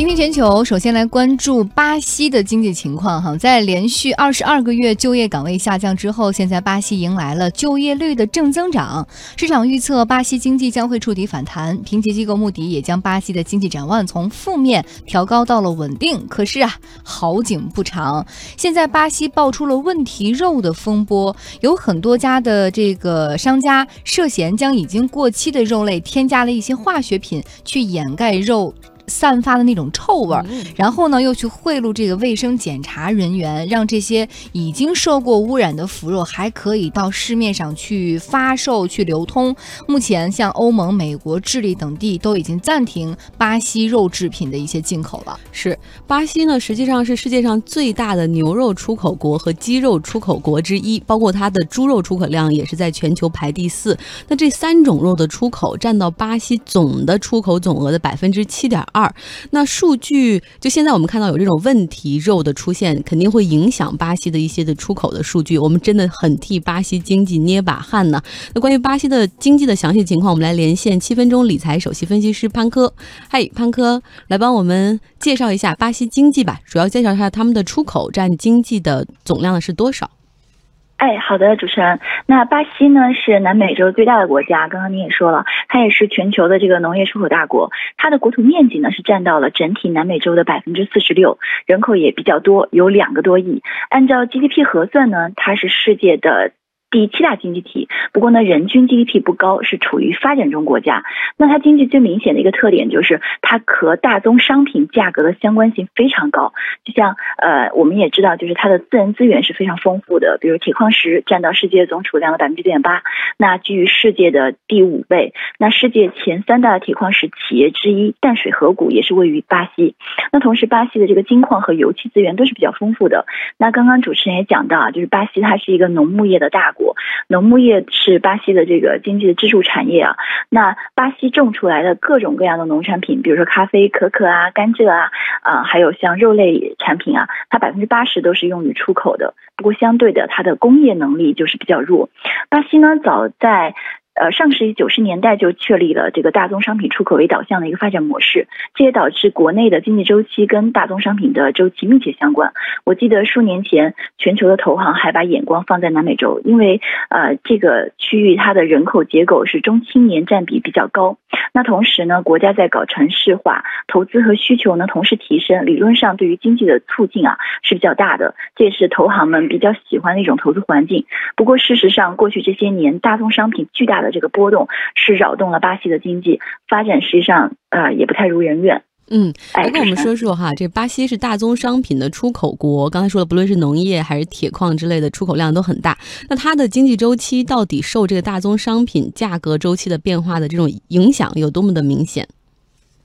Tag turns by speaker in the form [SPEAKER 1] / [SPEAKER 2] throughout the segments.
[SPEAKER 1] 今天全球首先来关注巴西的经济情况哈，在连续二十二个月就业岗位下降之后，现在巴西迎来了就业率的正增长，市场预测巴西经济将会触底反弹。评级机构穆迪也将巴西的经济展望从负面调高到了稳定。可是啊，好景不长，现在巴西爆出了问题肉的风波，有很多家的这个商家涉嫌将已经过期的肉类添加了一些化学品去掩盖肉。散发的那种臭味儿，然后呢，又去贿赂这个卫生检查人员，让这些已经受过污染的腐肉还可以到市面上去发售、去流通。目前，像欧盟、美国、智利等地都已经暂停巴西肉制品的一些进口了。
[SPEAKER 2] 是，巴西呢，实际上是世界上最大的牛肉出口国和鸡肉出口国之一，包括它的猪肉出口量也是在全球排第四。那这三种肉的出口占到巴西总的出口总额的百分之七点二。二，那数据就现在我们看到有这种问题肉的出现，肯定会影响巴西的一些的出口的数据。我们真的很替巴西经济捏把汗呢。那关于巴西的经济的详细情况，我们来连线七分钟理财首席分析师潘科。嗨，潘科，来帮我们介绍一下巴西经济吧，主要介绍一下他们的出口占经济的总量的是多少。
[SPEAKER 3] 哎，好的，主持人。那巴西呢是南美洲最大的国家，刚刚您也说了，它也是全球的这个农业出口大国。它的国土面积呢是占到了整体南美洲的百分之四十六，人口也比较多，有两个多亿。按照 GDP 核算呢，它是世界的。第七大经济体，不过呢，人均 GDP 不高，是处于发展中国家。那它经济最明显的一个特点就是，它和大宗商品价格的相关性非常高。就像呃，我们也知道，就是它的自然资源是非常丰富的，比如铁矿石占到世界总储量的百分之六点八，那居于世界的第五位。那世界前三大铁矿石企业之一淡水河谷也是位于巴西。那同时，巴西的这个金矿和油气资源都是比较丰富的。那刚刚主持人也讲到啊，就是巴西它是一个农牧业的大国。农牧业是巴西的这个经济的支柱产业啊。那巴西种出来的各种各样的农产品，比如说咖啡、可可啊、甘蔗啊，啊，还有像肉类产品啊，它百分之八十都是用于出口的。不过相对的，它的工业能力就是比较弱。巴西呢，早在呃，上世纪九十年代就确立了这个大宗商品出口为导向的一个发展模式，这也导致国内的经济周期跟大宗商品的周期密切相关。我记得数年前，全球的投行还把眼光放在南美洲，因为呃这个区域它的人口结构是中青年占比比较高。那同时呢，国家在搞城市化，投资和需求呢同时提升，理论上对于经济的促进啊是比较大的，这也是投行们比较喜欢的一种投资环境。不过事实上，过去这些年大宗商品巨大的这个波动是扰动了巴西的经济发展，实际上呃也不太如人愿。
[SPEAKER 2] 嗯，来跟我们说说哈，这巴西是大宗商品的出口国，刚才说了，不论是农业还是铁矿之类的出口量都很大。那它的经济周期到底受这个大宗商品价格周期的变化的这种影响有多么的明显？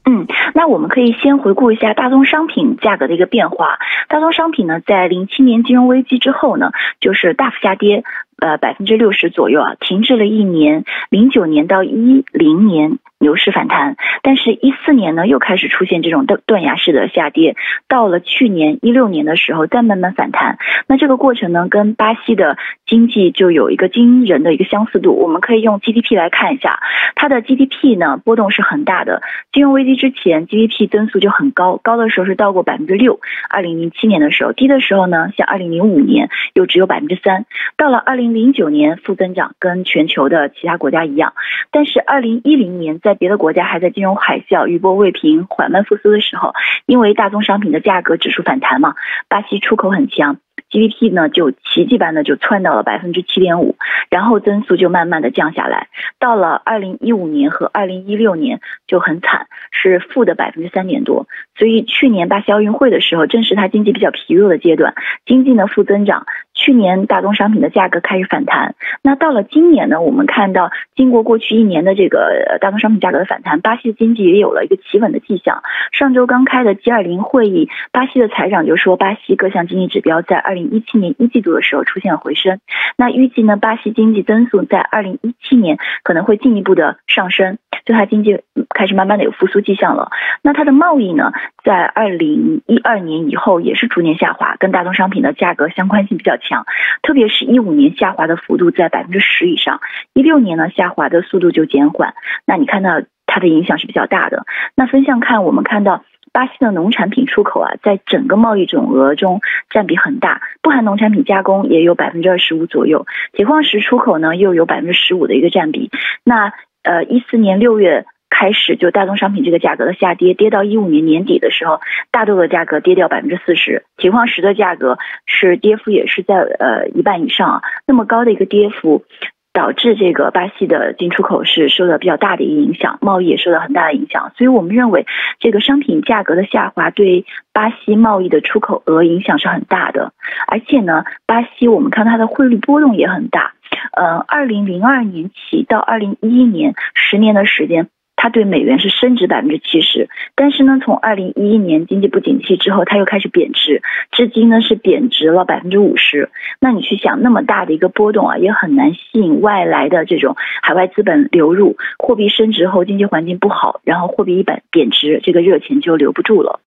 [SPEAKER 3] 嗯，那我们可以先回顾一下大宗商品价格的一个变化。大宗商品呢，在零七年金融危机之后呢，就是大幅下跌。呃，百分之六十左右啊，停滞了一年，零九年到一零年牛市反弹，但是，一四年呢又开始出现这种断断崖式的下跌，到了去年一六年的时候再慢慢反弹。那这个过程呢，跟巴西的经济就有一个惊人的一个相似度。我们可以用 GDP 来看一下，它的 GDP 呢波动是很大的。金融危机之前，GDP 增速就很高，高的时候是到过百分之六，二零零七年的时候，低的时候呢，像二零零五年又只有百分之三，到了二零。零九年负增长，跟全球的其他国家一样，但是二零一零年在别的国家还在金融海啸、余波未平、缓慢复苏的时候，因为大宗商品的价格指数反弹嘛，巴西出口很强。GDP 呢就奇迹般的就窜到了百分之七点五，然后增速就慢慢的降下来，到了二零一五年和二零一六年就很惨，是负的百分之三点多。所以去年巴西奥运会的时候，正是它经济比较疲弱的阶段，经济呢负增长。去年大宗商品的价格开始反弹，那到了今年呢，我们看到经过过去一年的这个大宗商品价格的反弹，巴西的经济也有了一个企稳的迹象。上周刚开的 G 二零会议，巴西的财长就说，巴西各项经济指标在二零一七年一季度的时候出现了回升，那预计呢，巴西经济增速在二零一七年可能会进一步的上升，就它经济开始慢慢的有复苏迹象了。那它的贸易呢，在二零一二年以后也是逐年下滑，跟大宗商品的价格相关性比较强，特别是一五年下滑的幅度在百分之十以上，一六年呢下滑的速度就减缓。那你看到它的影响是比较大的。那分项看，我们看到。巴西的农产品出口啊，在整个贸易总额中占比很大，不含农产品加工也有百分之二十五左右，铁矿石出口呢又有百分之十五的一个占比。那呃，一四年六月。开始就大宗商品这个价格的下跌，跌到一五年年底的时候，大豆的价格跌掉百分之四十，铁矿石的价格是跌幅也是在呃一半以上啊。那么高的一个跌幅，导致这个巴西的进出口是受到比较大的一个影响，贸易也受到很大的影响。所以我们认为，这个商品价格的下滑对巴西贸易的出口额影响是很大的。而且呢，巴西我们看它的汇率波动也很大。呃，二零零二年起到二零一一年，十年的时间。它对美元是升值百分之七十，但是呢，从二零一一年经济不景气之后，它又开始贬值，至今呢是贬值了百分之五十。那你去想，那么大的一个波动啊，也很难吸引外来的这种海外资本流入。货币升值后，经济环境不好，然后货币一贬贬值，这个热钱就留不住了。